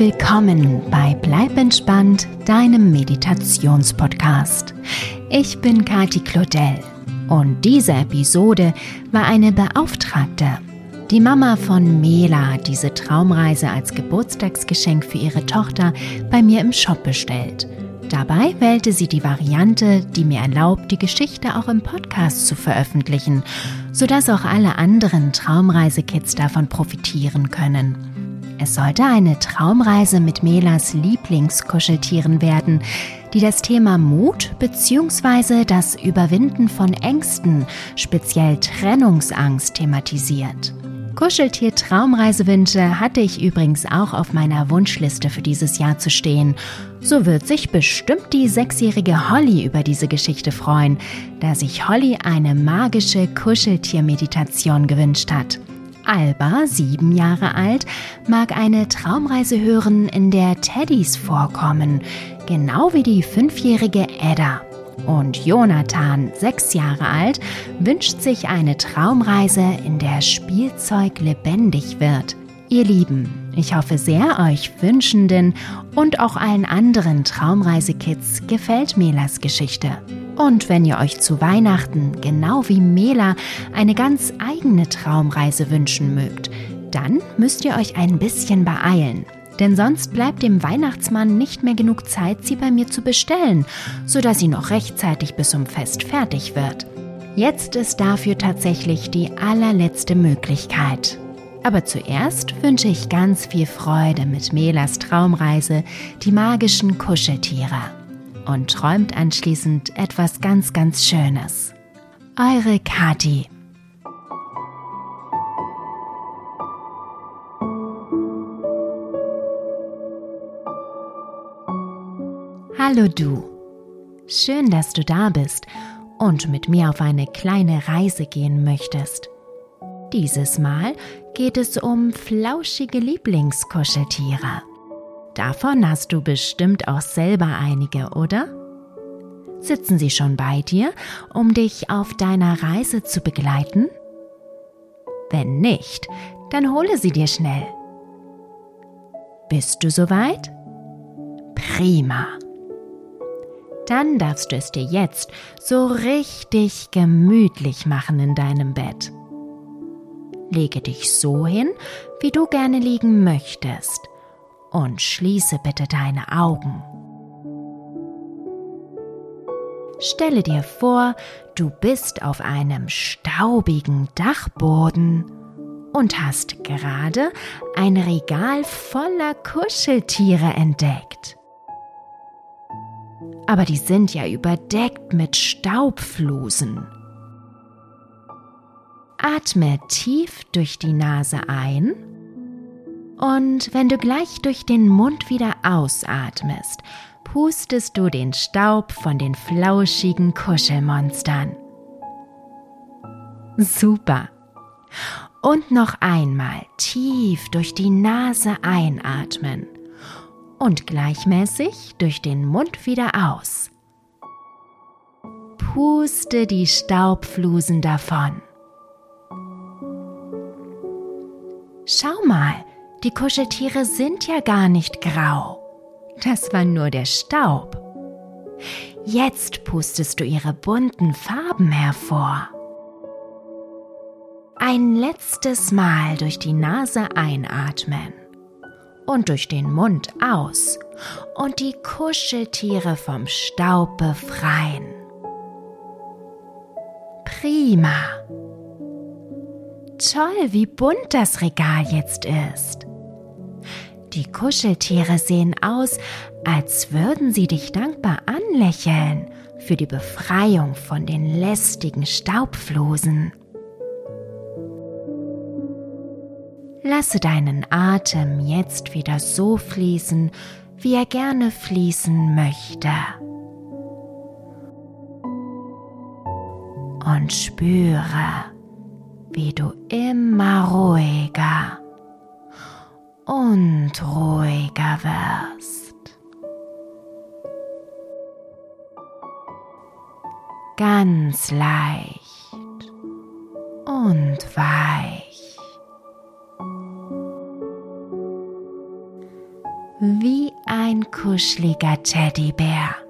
willkommen bei Bleib entspannt, deinem Meditationspodcast. Ich bin Kati Claudel und diese Episode war eine Beauftragte. Die Mama von Mela hat diese Traumreise als Geburtstagsgeschenk für ihre Tochter bei mir im Shop bestellt. Dabei wählte sie die Variante, die mir erlaubt, die Geschichte auch im Podcast zu veröffentlichen, sodass auch alle anderen Traumreisekids davon profitieren können. Es sollte eine Traumreise mit Melas Lieblingskuscheltieren werden, die das Thema Mut bzw. das Überwinden von Ängsten, speziell Trennungsangst, thematisiert. Kuscheltier-Traumreisewünsche hatte ich übrigens auch auf meiner Wunschliste für dieses Jahr zu stehen. So wird sich bestimmt die sechsjährige Holly über diese Geschichte freuen, da sich Holly eine magische Kuscheltier-Meditation gewünscht hat. Alba, sieben Jahre alt, mag eine Traumreise hören, in der Teddys vorkommen, genau wie die fünfjährige Edda. Und Jonathan, sechs Jahre alt, wünscht sich eine Traumreise, in der Spielzeug lebendig wird. Ihr Lieben, ich hoffe sehr, euch Wünschenden und auch allen anderen Traumreisekids gefällt Melas Geschichte. Und wenn ihr euch zu Weihnachten, genau wie Mela, eine ganz eigene Traumreise wünschen mögt, dann müsst ihr euch ein bisschen beeilen denn sonst bleibt dem Weihnachtsmann nicht mehr genug Zeit, sie bei mir zu bestellen, sodass sie noch rechtzeitig bis zum Fest fertig wird. Jetzt ist dafür tatsächlich die allerletzte Möglichkeit. Aber zuerst wünsche ich ganz viel Freude mit Melas Traumreise, die magischen Kuscheltiere. Und träumt anschließend etwas ganz, ganz Schönes. Eure Kati. Hallo du. Schön, dass du da bist und mit mir auf eine kleine Reise gehen möchtest. Dieses Mal geht es um flauschige Lieblingskuscheltiere. Davon hast du bestimmt auch selber einige, oder? Sitzen sie schon bei dir, um dich auf deiner Reise zu begleiten? Wenn nicht, dann hole sie dir schnell. Bist du soweit? Prima dann darfst du es dir jetzt so richtig gemütlich machen in deinem Bett. Lege dich so hin, wie du gerne liegen möchtest und schließe bitte deine Augen. Stelle dir vor, du bist auf einem staubigen Dachboden und hast gerade ein Regal voller Kuscheltiere entdeckt aber die sind ja überdeckt mit Staubflusen. Atme tief durch die Nase ein und wenn du gleich durch den Mund wieder ausatmest, pustest du den Staub von den flauschigen Kuschelmonstern. Super. Und noch einmal tief durch die Nase einatmen und gleichmäßig durch den Mund wieder aus. Puste die Staubflusen davon. Schau mal, die Kuscheltiere sind ja gar nicht grau. Das war nur der Staub. Jetzt pustest du ihre bunten Farben hervor. Ein letztes Mal durch die Nase einatmen und durch den Mund aus und die Kuscheltiere vom Staub befreien. Prima. Toll, wie bunt das Regal jetzt ist. Die Kuscheltiere sehen aus, als würden sie dich dankbar anlächeln für die Befreiung von den lästigen Staubflosen. Lasse deinen Atem jetzt wieder so fließen, wie er gerne fließen möchte. Und spüre, wie du immer ruhiger und ruhiger wirst. Ganz leicht und weich. kuscheliger Teddybär.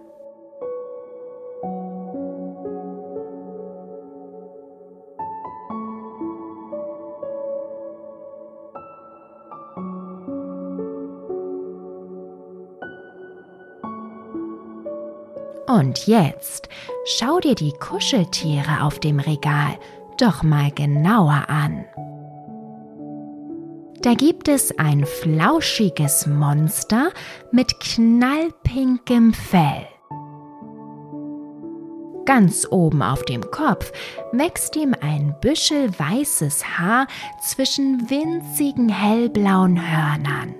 Und jetzt schau dir die Kuscheltiere auf dem Regal doch mal genauer an. Da gibt es ein flauschiges Monster mit knallpinkem Fell. Ganz oben auf dem Kopf wächst ihm ein Büschel weißes Haar zwischen winzigen hellblauen Hörnern.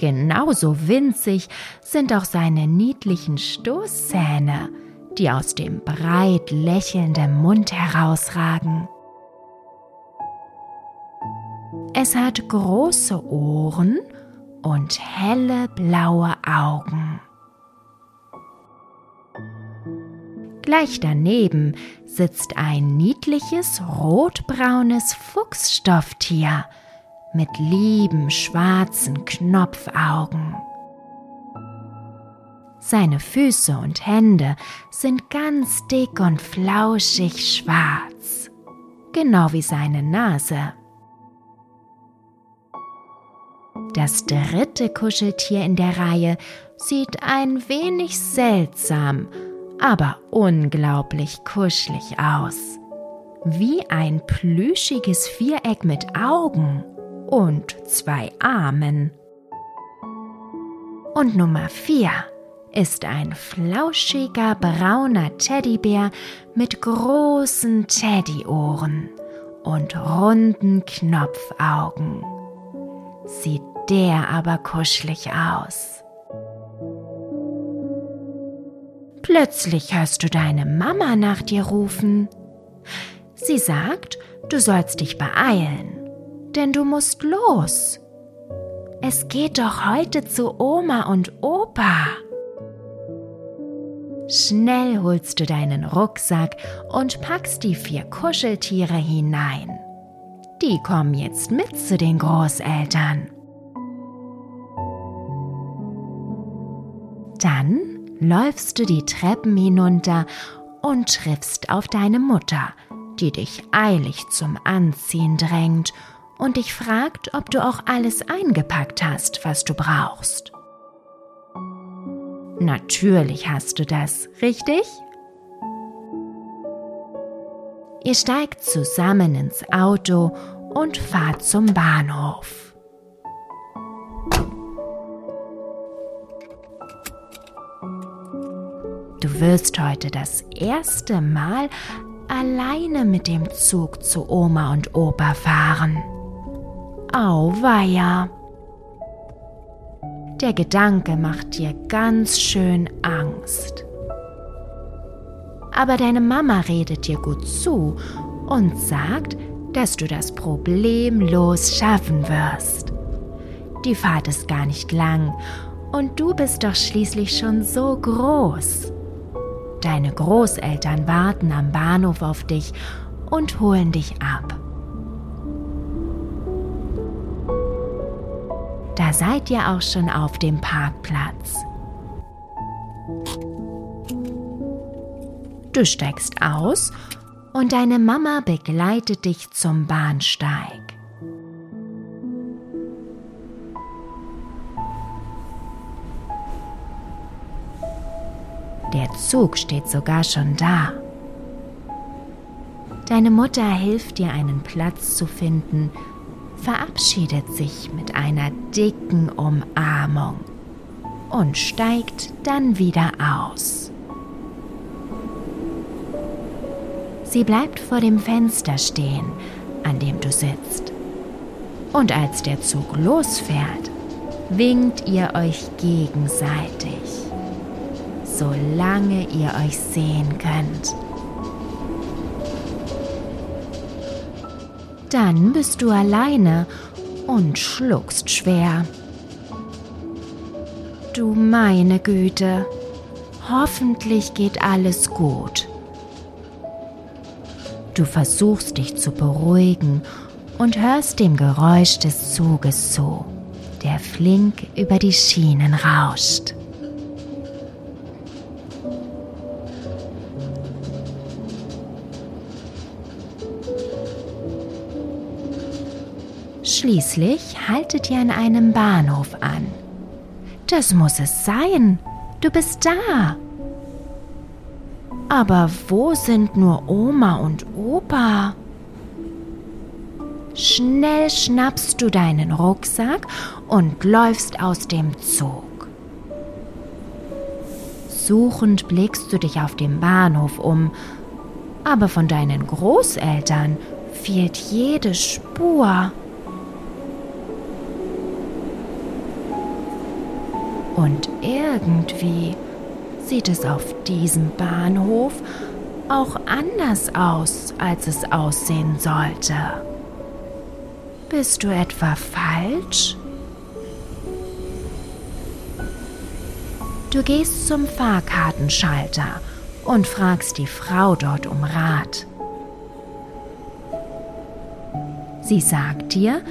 Genauso winzig sind auch seine niedlichen Stoßzähne, die aus dem breit lächelnden Mund herausragen. Es hat große Ohren und helle blaue Augen. Gleich daneben sitzt ein niedliches rotbraunes Fuchsstofftier mit lieben schwarzen Knopfaugen. Seine Füße und Hände sind ganz dick und flauschig schwarz, genau wie seine Nase. Das dritte Kuscheltier in der Reihe sieht ein wenig seltsam, aber unglaublich kuschelig aus. Wie ein plüschiges Viereck mit Augen und zwei Armen. Und Nummer vier ist ein flauschiger brauner Teddybär mit großen Teddyohren und runden Knopfaugen. Sieht der aber kuschelig aus. Plötzlich hörst du deine Mama nach dir rufen. Sie sagt, du sollst dich beeilen denn du musst los. Es geht doch heute zu Oma und Opa. Schnell holst du deinen Rucksack und packst die vier Kuscheltiere hinein. Die kommen jetzt mit zu den Großeltern. Dann läufst du die Treppen hinunter und triffst auf deine Mutter, die dich eilig zum Anziehen drängt und dich fragt, ob du auch alles eingepackt hast, was du brauchst. Natürlich hast du das, richtig? Ihr steigt zusammen ins Auto und fahrt zum Bahnhof. Du wirst heute das erste Mal alleine mit dem Zug zu Oma und Opa fahren. Auweia. Der Gedanke macht dir ganz schön Angst. Aber deine Mama redet dir gut zu und sagt, dass du das problemlos schaffen wirst. Die Fahrt ist gar nicht lang und du bist doch schließlich schon so groß. Deine Großeltern warten am Bahnhof auf dich und holen dich ab. Da seid ihr auch schon auf dem Parkplatz. Du steigst aus und deine Mama begleitet dich zum Bahnsteig. Der Zug steht sogar schon da. Deine Mutter hilft dir einen Platz zu finden, verabschiedet sich mit einer dicken Umarmung und steigt dann wieder aus. Sie bleibt vor dem Fenster stehen, an dem du sitzt. Und als der Zug losfährt, winkt ihr euch gegenseitig, solange ihr euch sehen könnt. Dann bist du alleine und schluckst schwer. Du meine Güte, hoffentlich geht alles gut. Du versuchst dich zu beruhigen und hörst dem Geräusch des Zuges zu, der flink über die Schienen rauscht. Schließlich haltet ihr an einem Bahnhof an. Das muss es sein. Du bist da. Aber wo sind nur Oma und Opa? Schnell schnappst du deinen Rucksack und läufst aus dem Zug. Suchend blickst du dich auf dem Bahnhof um, aber von deinen Großeltern fehlt jede Spur. Irgendwie sieht es auf diesem Bahnhof auch anders aus, als es aussehen sollte. Bist du etwa falsch? Du gehst zum Fahrkartenschalter und fragst die Frau dort um Rat. Sie sagt dir,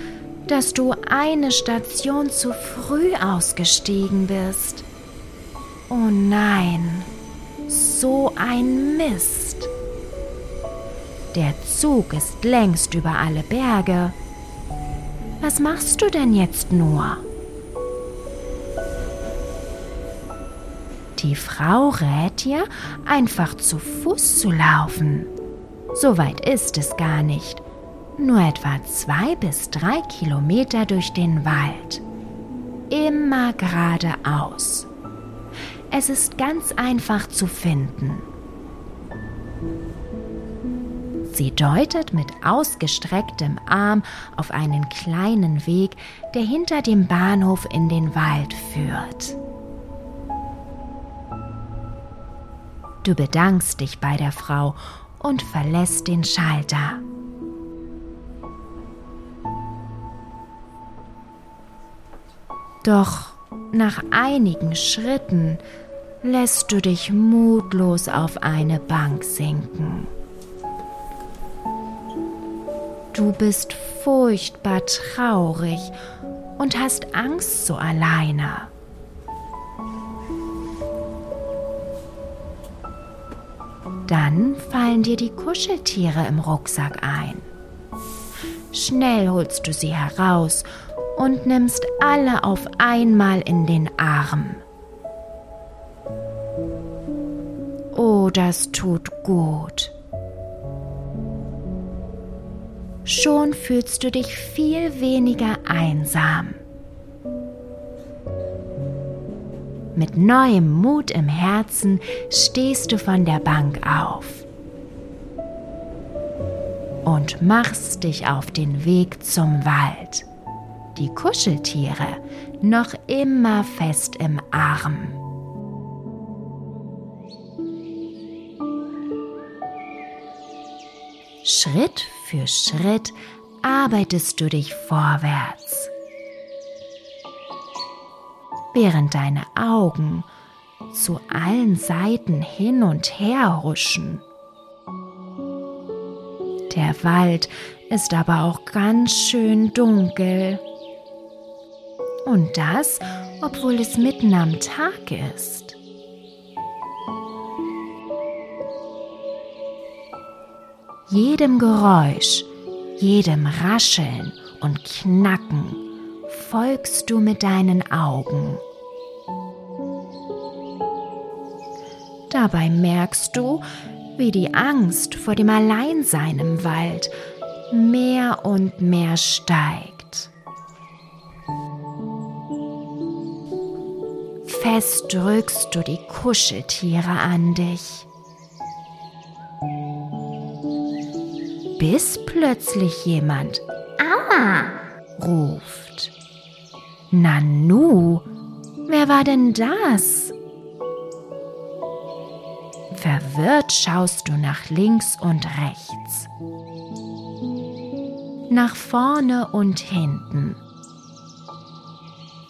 dass du eine Station zu früh ausgestiegen bist. Oh nein, so ein Mist. Der Zug ist längst über alle Berge. Was machst du denn jetzt nur? Die Frau rät dir, einfach zu Fuß zu laufen. So weit ist es gar nicht. Nur etwa zwei bis drei Kilometer durch den Wald. Immer geradeaus. Es ist ganz einfach zu finden. Sie deutet mit ausgestrecktem Arm auf einen kleinen Weg, der hinter dem Bahnhof in den Wald führt. Du bedankst dich bei der Frau und verlässt den Schalter. Doch nach einigen Schritten lässt du dich mutlos auf eine Bank sinken. Du bist furchtbar traurig und hast Angst so alleine. Dann fallen dir die Kuscheltiere im Rucksack ein. Schnell holst du sie heraus und nimmst alle auf einmal in den Arm. Oh, das tut gut. Schon fühlst du dich viel weniger einsam. Mit neuem Mut im Herzen stehst du von der Bank auf und machst dich auf den Weg zum Wald die Kuscheltiere noch immer fest im Arm. Schritt für Schritt arbeitest du dich vorwärts, während deine Augen zu allen Seiten hin und her huschen. Der Wald ist aber auch ganz schön dunkel. Und das, obwohl es mitten am Tag ist. Jedem Geräusch, jedem Rascheln und Knacken folgst du mit deinen Augen. Dabei merkst du, wie die Angst vor dem Alleinsein im Wald mehr und mehr steigt. Fest drückst du die Kuscheltiere an dich. Bis plötzlich jemand Aua ruft. Nanu, wer war denn das? Verwirrt schaust du nach links und rechts. Nach vorne und hinten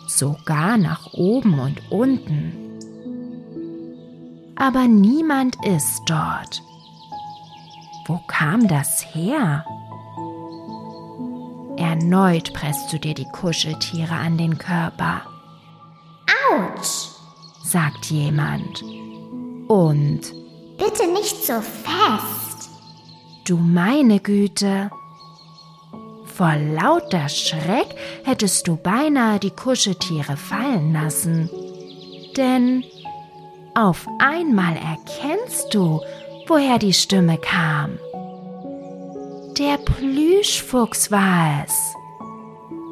sogar nach oben und unten. Aber niemand ist dort. Wo kam das her? Erneut presst du dir die Kuscheltiere an den Körper. Autsch, sagt jemand. Und bitte nicht so fest. Du meine Güte. Vor lauter Schreck hättest du beinahe die Kuscheltiere fallen lassen. Denn auf einmal erkennst du, woher die Stimme kam. Der Plüschfuchs war es.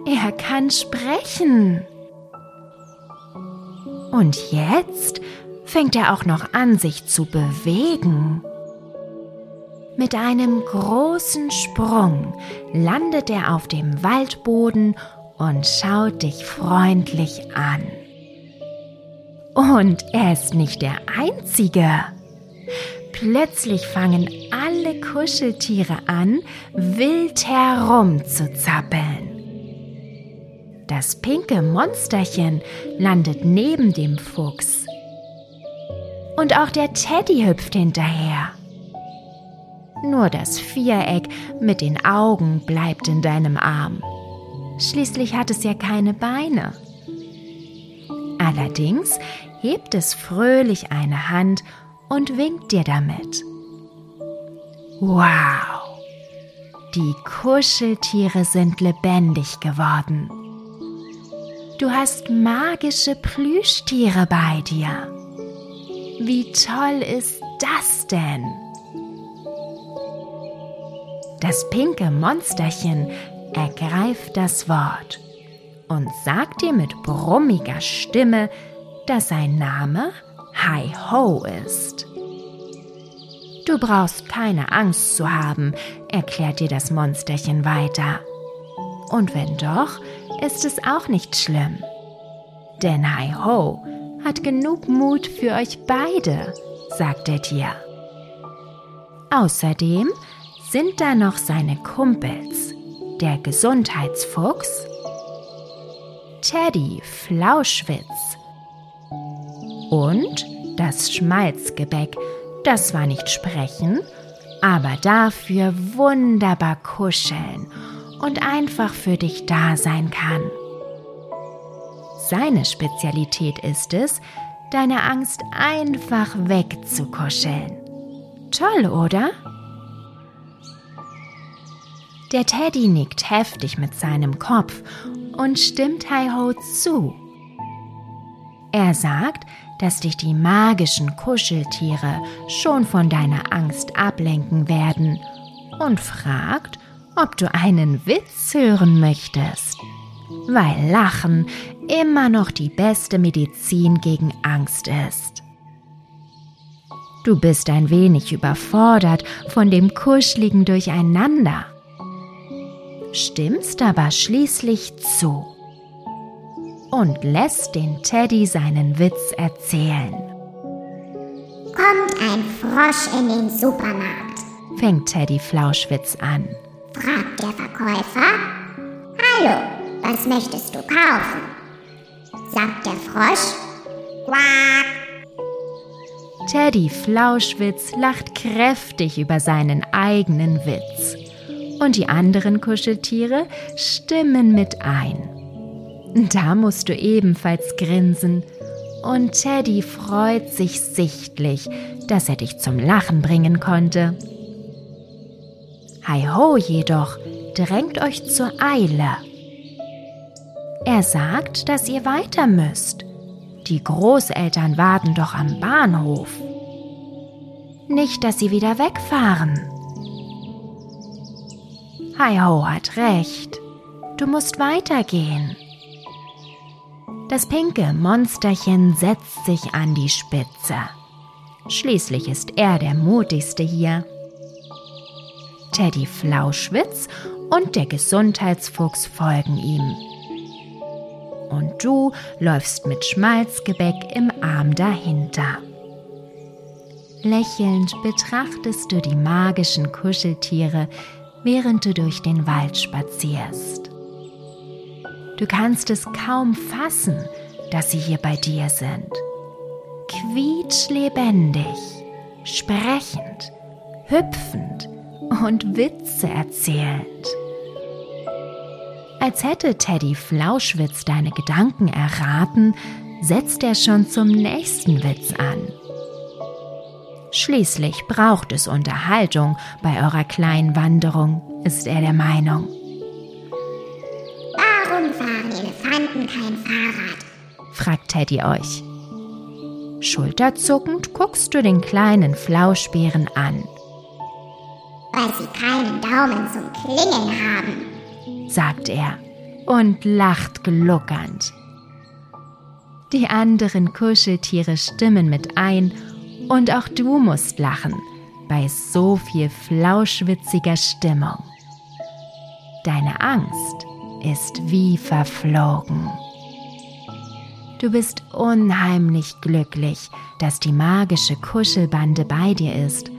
Er kann sprechen. Und jetzt fängt er auch noch an, sich zu bewegen. Mit einem großen Sprung landet er auf dem Waldboden und schaut dich freundlich an. Und er ist nicht der Einzige. Plötzlich fangen alle Kuscheltiere an, wild herumzuzappeln. Das pinke Monsterchen landet neben dem Fuchs. Und auch der Teddy hüpft hinterher. Nur das Viereck mit den Augen bleibt in deinem Arm. Schließlich hat es ja keine Beine. Allerdings hebt es fröhlich eine Hand und winkt dir damit. Wow! Die Kuscheltiere sind lebendig geworden. Du hast magische Plüschtiere bei dir. Wie toll ist das denn? Das pinke Monsterchen ergreift das Wort und sagt dir mit brummiger Stimme, dass sein Name Hi Ho ist. Du brauchst keine Angst zu haben, erklärt dir das Monsterchen weiter. Und wenn doch, ist es auch nicht schlimm. Denn Hi Ho hat genug Mut für euch beide, sagt der Tier. Außerdem sind da noch seine Kumpels, der Gesundheitsfuchs, Teddy Flauschwitz und das Schmalzgebäck, das zwar nicht sprechen, aber dafür wunderbar kuscheln und einfach für dich da sein kann. Seine Spezialität ist es, deine Angst einfach wegzukuscheln. Toll, oder? Der Teddy nickt heftig mit seinem Kopf und stimmt Hi-Ho zu. Er sagt, dass dich die magischen Kuscheltiere schon von deiner Angst ablenken werden und fragt, ob du einen Witz hören möchtest, weil Lachen immer noch die beste Medizin gegen Angst ist. Du bist ein wenig überfordert von dem kuscheligen Durcheinander stimmst aber schließlich zu und lässt den Teddy seinen Witz erzählen. Kommt ein Frosch in den Supermarkt, fängt Teddy Flauschwitz an. Fragt der Verkäufer, Hallo, was möchtest du kaufen? Sagt der Frosch, Quack. Teddy Flauschwitz lacht kräftig über seinen eigenen Witz und die anderen Kuscheltiere stimmen mit ein. Da musst du ebenfalls grinsen und Teddy freut sich sichtlich, dass er dich zum Lachen bringen konnte. Hi Ho jedoch drängt euch zur Eile. Er sagt, dass ihr weiter müsst. Die Großeltern warten doch am Bahnhof. Nicht, dass sie wieder wegfahren. Hi-Ho hat recht. Du musst weitergehen. Das pinke Monsterchen setzt sich an die Spitze. Schließlich ist er der mutigste hier. Teddy Flauschwitz und der Gesundheitsfuchs folgen ihm. Und du läufst mit Schmalzgebäck im Arm dahinter. Lächelnd betrachtest du die magischen Kuscheltiere, während du durch den Wald spazierst. Du kannst es kaum fassen, dass sie hier bei dir sind. Quietschlebendig, sprechend, hüpfend und Witze erzählend. Als hätte Teddy Flauschwitz deine Gedanken erraten, setzt er schon zum nächsten Witz an. Schließlich braucht es Unterhaltung bei eurer kleinen Wanderung, ist er der Meinung. Warum fahren Elefanten kein Fahrrad? fragt Teddy euch. Schulterzuckend guckst du den kleinen Flauschbären an. Weil sie keinen Daumen zum Klingeln haben, sagt er und lacht gluckernd. Die anderen Kuscheltiere stimmen mit ein und auch du musst lachen bei so viel flauschwitziger Stimmung. Deine Angst ist wie verflogen. Du bist unheimlich glücklich, dass die magische Kuschelbande bei dir ist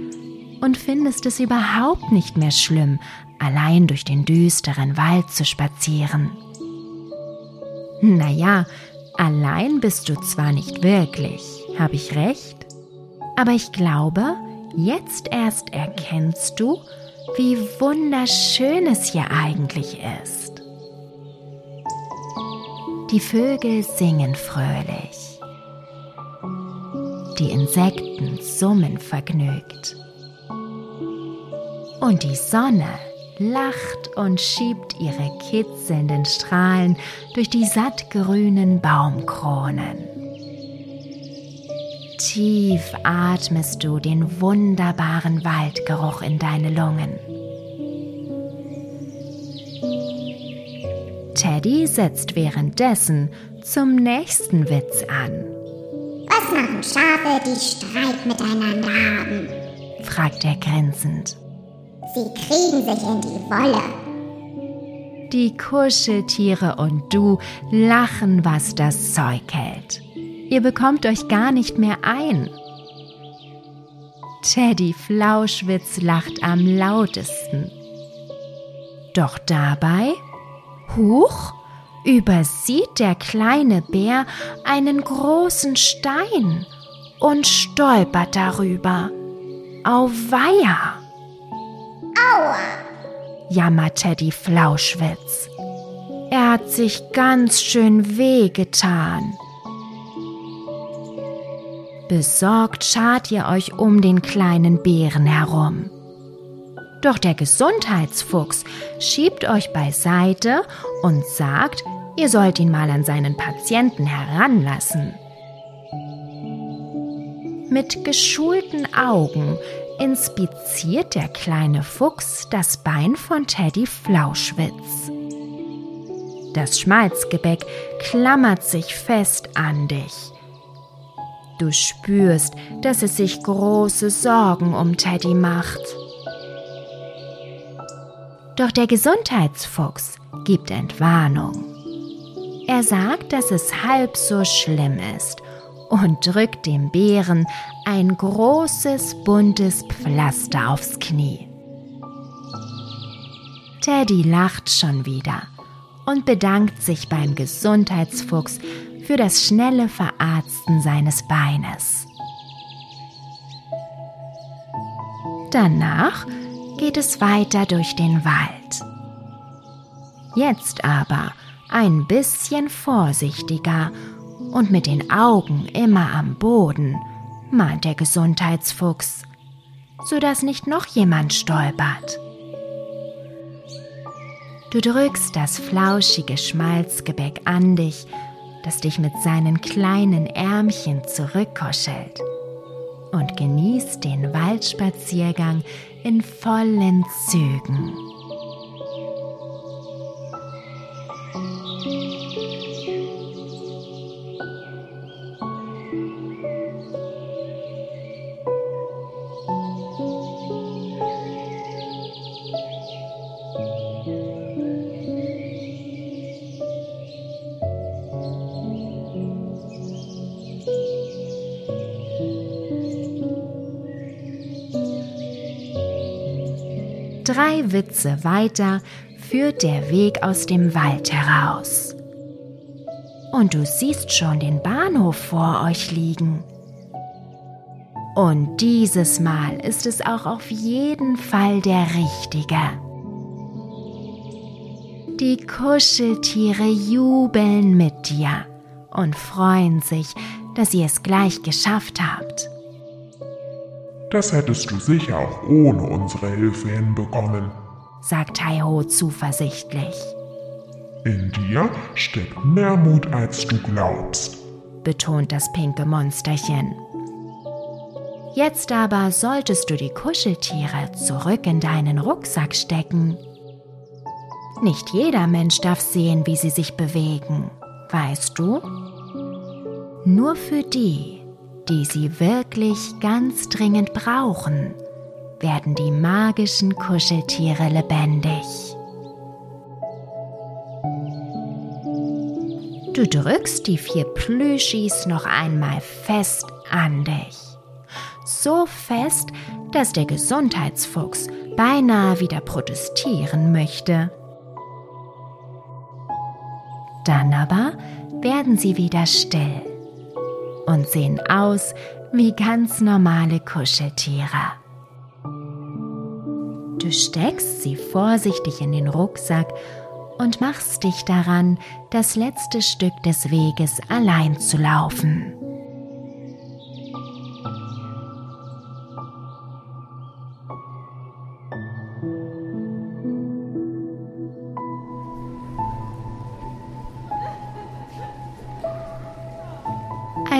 und findest es überhaupt nicht mehr schlimm, allein durch den düsteren Wald zu spazieren. Naja, allein bist du zwar nicht wirklich, habe ich recht? Aber ich glaube, jetzt erst erkennst du, wie wunderschön es hier eigentlich ist. Die Vögel singen fröhlich. Die Insekten summen vergnügt. Und die Sonne lacht und schiebt ihre kitzelnden Strahlen durch die sattgrünen Baumkronen. Tief atmest du den wunderbaren Waldgeruch in deine Lungen. Teddy setzt währenddessen zum nächsten Witz an. Was machen Schafe, die Streit miteinander haben? fragt er grinsend. Sie kriegen sich in die Wolle. Die Kuscheltiere und du lachen, was das Zeug hält. Ihr bekommt euch gar nicht mehr ein. Teddy Flauschwitz lacht am lautesten. Doch dabei, huch, übersieht der kleine Bär einen großen Stein und stolpert darüber. Auweia! Aua! jammert Teddy Flauschwitz. Er hat sich ganz schön wehgetan. Besorgt schart ihr euch um den kleinen Bären herum. Doch der Gesundheitsfuchs schiebt euch beiseite und sagt, ihr sollt ihn mal an seinen Patienten heranlassen. Mit geschulten Augen inspiziert der kleine Fuchs das Bein von Teddy Flauschwitz. Das Schmalzgebäck klammert sich fest an dich. Du spürst, dass es sich große Sorgen um Teddy macht. Doch der Gesundheitsfuchs gibt Entwarnung. Er sagt, dass es halb so schlimm ist und drückt dem Bären ein großes buntes Pflaster aufs Knie. Teddy lacht schon wieder und bedankt sich beim Gesundheitsfuchs für das schnelle Verarzten seines Beines. Danach geht es weiter durch den Wald. Jetzt aber ein bisschen vorsichtiger und mit den Augen immer am Boden, mahnt der Gesundheitsfuchs, sodass nicht noch jemand stolpert. Du drückst das flauschige Schmalzgebäck an dich das dich mit seinen kleinen Ärmchen zurückkuschelt und genießt den Waldspaziergang in vollen Zügen. Witze weiter führt der Weg aus dem Wald heraus. Und du siehst schon den Bahnhof vor euch liegen. Und dieses Mal ist es auch auf jeden Fall der richtige. Die Kuscheltiere jubeln mit dir und freuen sich, dass ihr es gleich geschafft habt. Das hättest du sicher auch ohne unsere Hilfe hinbekommen, sagt Taiho zuversichtlich. In dir steckt mehr Mut, als du glaubst, betont das pinke Monsterchen. Jetzt aber solltest du die Kuscheltiere zurück in deinen Rucksack stecken. Nicht jeder Mensch darf sehen, wie sie sich bewegen, weißt du? Nur für die, die sie wirklich ganz dringend brauchen, werden die magischen Kuscheltiere lebendig. Du drückst die vier Plüschis noch einmal fest an dich. So fest, dass der Gesundheitsfuchs beinahe wieder protestieren möchte. Dann aber werden sie wieder still und sehen aus wie ganz normale Kuscheltiere. Du steckst sie vorsichtig in den Rucksack und machst dich daran, das letzte Stück des Weges allein zu laufen.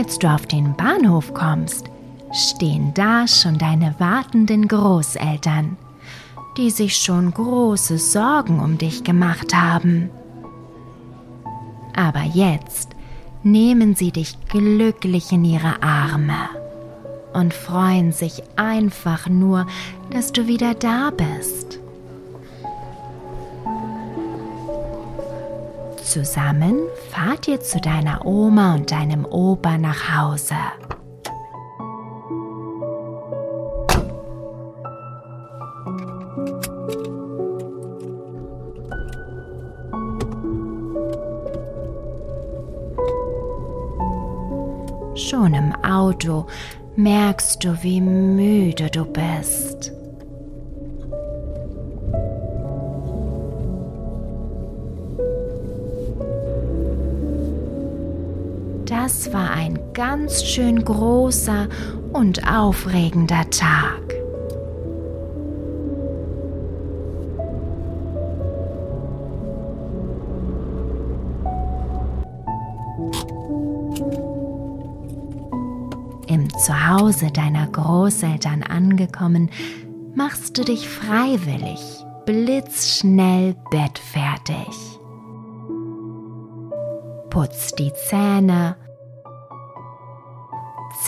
Als du auf den Bahnhof kommst, stehen da schon deine wartenden Großeltern, die sich schon große Sorgen um dich gemacht haben. Aber jetzt nehmen sie dich glücklich in ihre Arme und freuen sich einfach nur, dass du wieder da bist. Zusammen fahrt ihr zu deiner Oma und deinem Opa nach Hause. Schon im Auto merkst du, wie müde du bist. Das war ein ganz schön großer und aufregender Tag. Im Zuhause deiner Großeltern angekommen, machst du dich freiwillig blitzschnell bettfertig putzt die Zähne,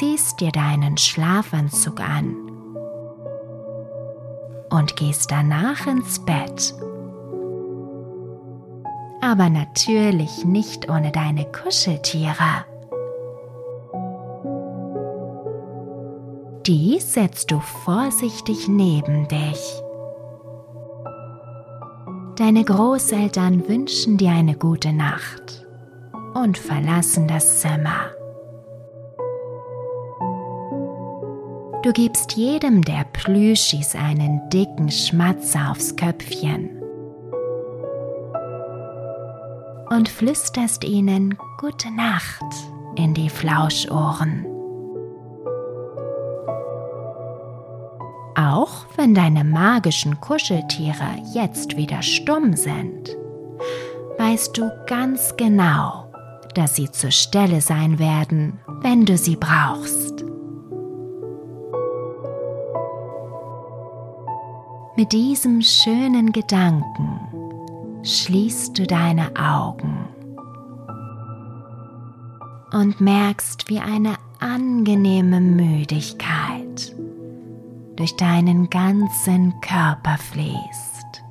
ziehst dir deinen Schlafanzug an und gehst danach ins Bett. Aber natürlich nicht ohne deine Kuscheltiere. Die setzt du vorsichtig neben dich. Deine Großeltern wünschen dir eine gute Nacht und verlassen das Zimmer. Du gibst jedem der Plüschis einen dicken Schmatzer aufs Köpfchen und flüsterst ihnen Gute Nacht in die Flauschohren. Auch wenn deine magischen Kuscheltiere jetzt wieder stumm sind, weißt du ganz genau, dass sie zur Stelle sein werden, wenn du sie brauchst. Mit diesem schönen Gedanken schließt du deine Augen und merkst, wie eine angenehme Müdigkeit durch deinen ganzen Körper fließt.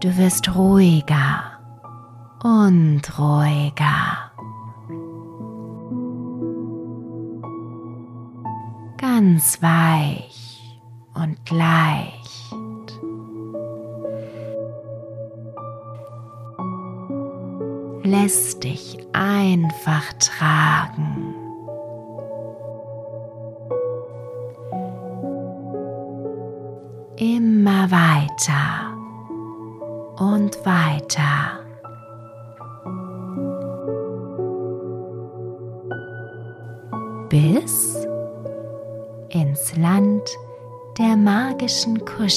Du wirst ruhiger und ruhiger. Ganz weich und leicht. Lässt dich einfach tragen.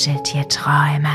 Gute Nacht.